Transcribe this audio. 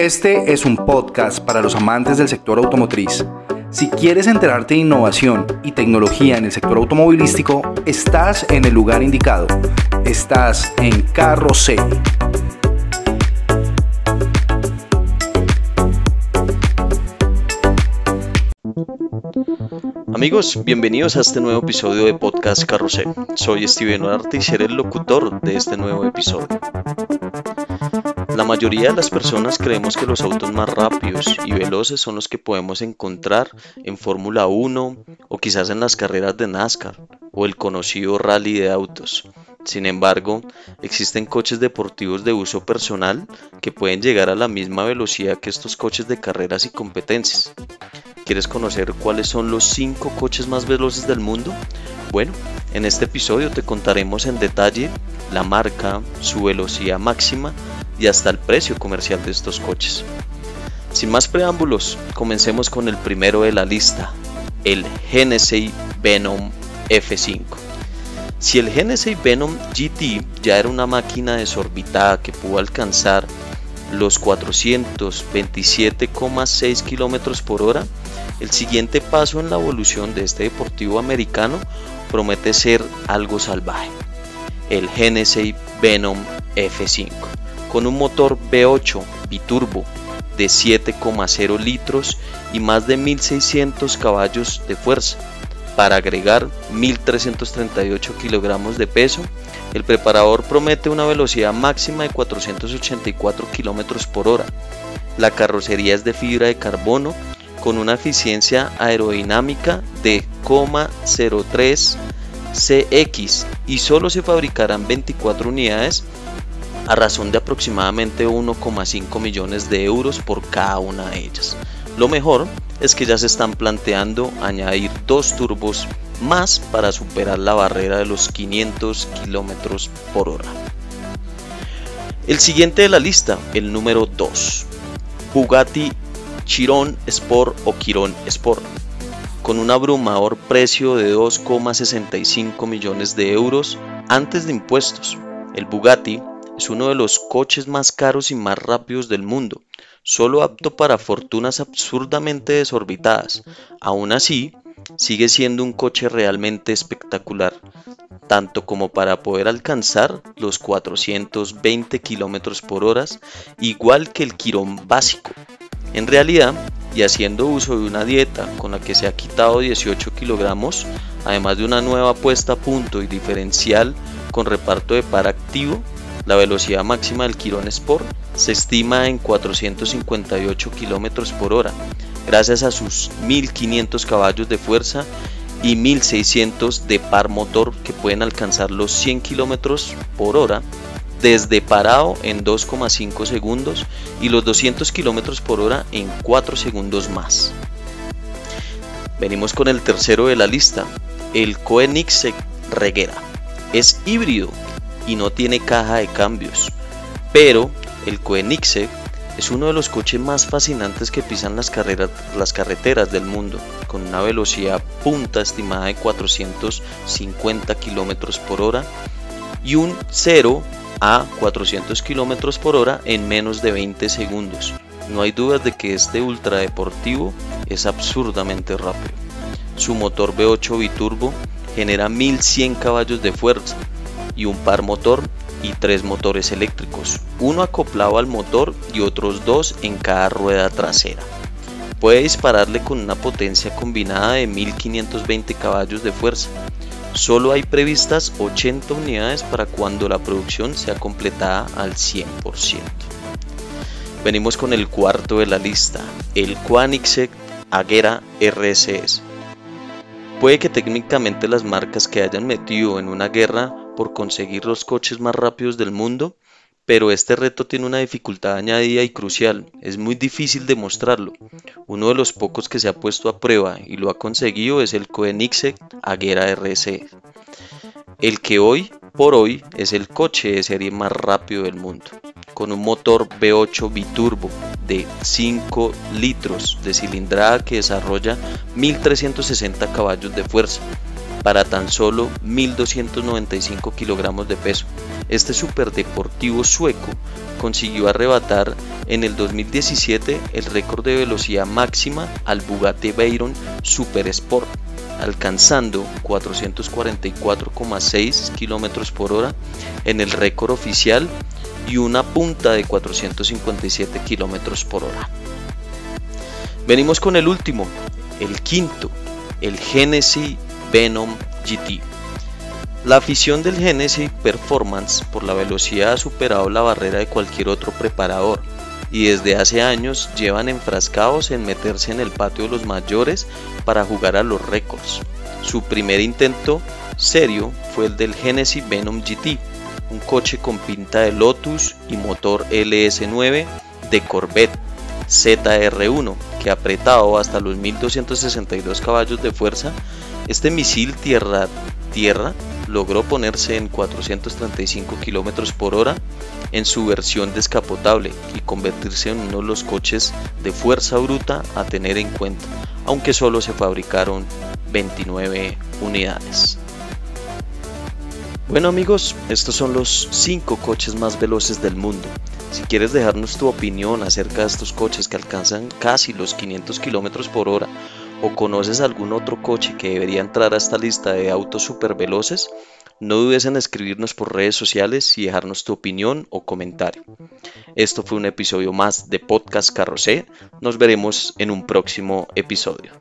Este es un podcast para los amantes del sector automotriz. Si quieres enterarte de innovación y tecnología en el sector automovilístico, estás en el lugar indicado. Estás en Carro. Amigos, bienvenidos a este nuevo episodio de Podcast Carrocé. Soy Steven Arte y seré el locutor de este nuevo episodio. La mayoría de las personas creemos que los autos más rápidos y veloces son los que podemos encontrar en Fórmula 1 o quizás en las carreras de NASCAR o el conocido rally de autos. Sin embargo, existen coches deportivos de uso personal que pueden llegar a la misma velocidad que estos coches de carreras y competencias. ¿Quieres conocer cuáles son los 5 coches más veloces del mundo? Bueno, en este episodio te contaremos en detalle la marca, su velocidad máxima y hasta el precio comercial de estos coches. Sin más preámbulos, comencemos con el primero de la lista, el Genesee Venom F5. Si el Genesee Venom GT ya era una máquina desorbitada que pudo alcanzar los 427,6 km por hora, el siguiente paso en la evolución de este deportivo americano promete ser algo salvaje, el Genesee Venom F5, con un motor V8 biturbo de 7,0 litros y más de 1600 caballos de fuerza. Para agregar 1338 kilogramos de peso, el preparador promete una velocidad máxima de 484 kilómetros por hora. La carrocería es de fibra de carbono con una eficiencia aerodinámica de 0,03 CX y solo se fabricarán 24 unidades a razón de aproximadamente 1,5 millones de euros por cada una de ellas. Lo mejor es que ya se están planteando añadir dos turbos más para superar la barrera de los 500 kilómetros por hora. El siguiente de la lista, el número 2, Bugatti Chiron Sport o Chiron Sport, con un abrumador precio de 2,65 millones de euros antes de impuestos. El Bugatti es uno de los coches más caros y más rápidos del mundo, solo apto para fortunas absurdamente desorbitadas. Aún así, sigue siendo un coche realmente espectacular, tanto como para poder alcanzar los 420 km por hora, igual que el Quirón básico, en realidad, y haciendo uso de una dieta con la que se ha quitado 18 kilogramos, además de una nueva puesta a punto y diferencial con reparto de par activo, la velocidad máxima del Quirón Sport se estima en 458 km por hora, gracias a sus 1500 caballos de fuerza y 1600 de par motor que pueden alcanzar los 100 km por hora desde parado en 2,5 segundos y los 200 km por hora en 4 segundos más. Venimos con el tercero de la lista, el Koenigsegg Regera. Es híbrido y no tiene caja de cambios, pero el Koenigsegg es uno de los coches más fascinantes que pisan las, carreras, las carreteras del mundo, con una velocidad punta estimada de 450 km por hora y un 0 a 400 km por hora en menos de 20 segundos. No hay dudas de que este ultradeportivo es absurdamente rápido. Su motor V8 biturbo genera 1100 caballos de fuerza y un par motor y tres motores eléctricos, uno acoplado al motor y otros dos en cada rueda trasera. Puede dispararle con una potencia combinada de 1520 caballos de fuerza Solo hay previstas 80 unidades para cuando la producción sea completada al 100%. Venimos con el cuarto de la lista, el Koenigsegg Agera RSS. Puede que técnicamente las marcas que hayan metido en una guerra por conseguir los coches más rápidos del mundo pero este reto tiene una dificultad añadida y crucial, es muy difícil demostrarlo. Uno de los pocos que se ha puesto a prueba y lo ha conseguido es el Koenigsegg Agera RC, el que hoy por hoy es el coche de serie más rápido del mundo, con un motor V8 biturbo de 5 litros de cilindrada que desarrolla 1360 caballos de fuerza para tan solo 1.295 kilogramos de peso. Este superdeportivo sueco consiguió arrebatar en el 2017 el récord de velocidad máxima al Bugatti Veyron Super Sport, alcanzando 444,6 km por hora en el récord oficial y una punta de 457 km por hora. Venimos con el último, el quinto, el Genesis Venom GT. La afición del Genesis Performance por la velocidad ha superado la barrera de cualquier otro preparador y desde hace años llevan enfrascados en meterse en el patio de los mayores para jugar a los récords. Su primer intento serio fue el del Genesis Venom GT, un coche con pinta de Lotus y motor LS9 de Corvette ZR1 que apretado hasta los 1262 caballos de fuerza, este misil tierra-tierra logró ponerse en 435 km por hora en su versión descapotable y convertirse en uno de los coches de fuerza bruta a tener en cuenta, aunque solo se fabricaron 29 unidades. Bueno amigos, estos son los 5 coches más veloces del mundo. Si quieres dejarnos tu opinión acerca de estos coches que alcanzan casi los 500 km por hora o conoces algún otro coche que debería entrar a esta lista de autos super veloces, no dudes en escribirnos por redes sociales y dejarnos tu opinión o comentario. Esto fue un episodio más de Podcast Carrocé. Nos veremos en un próximo episodio.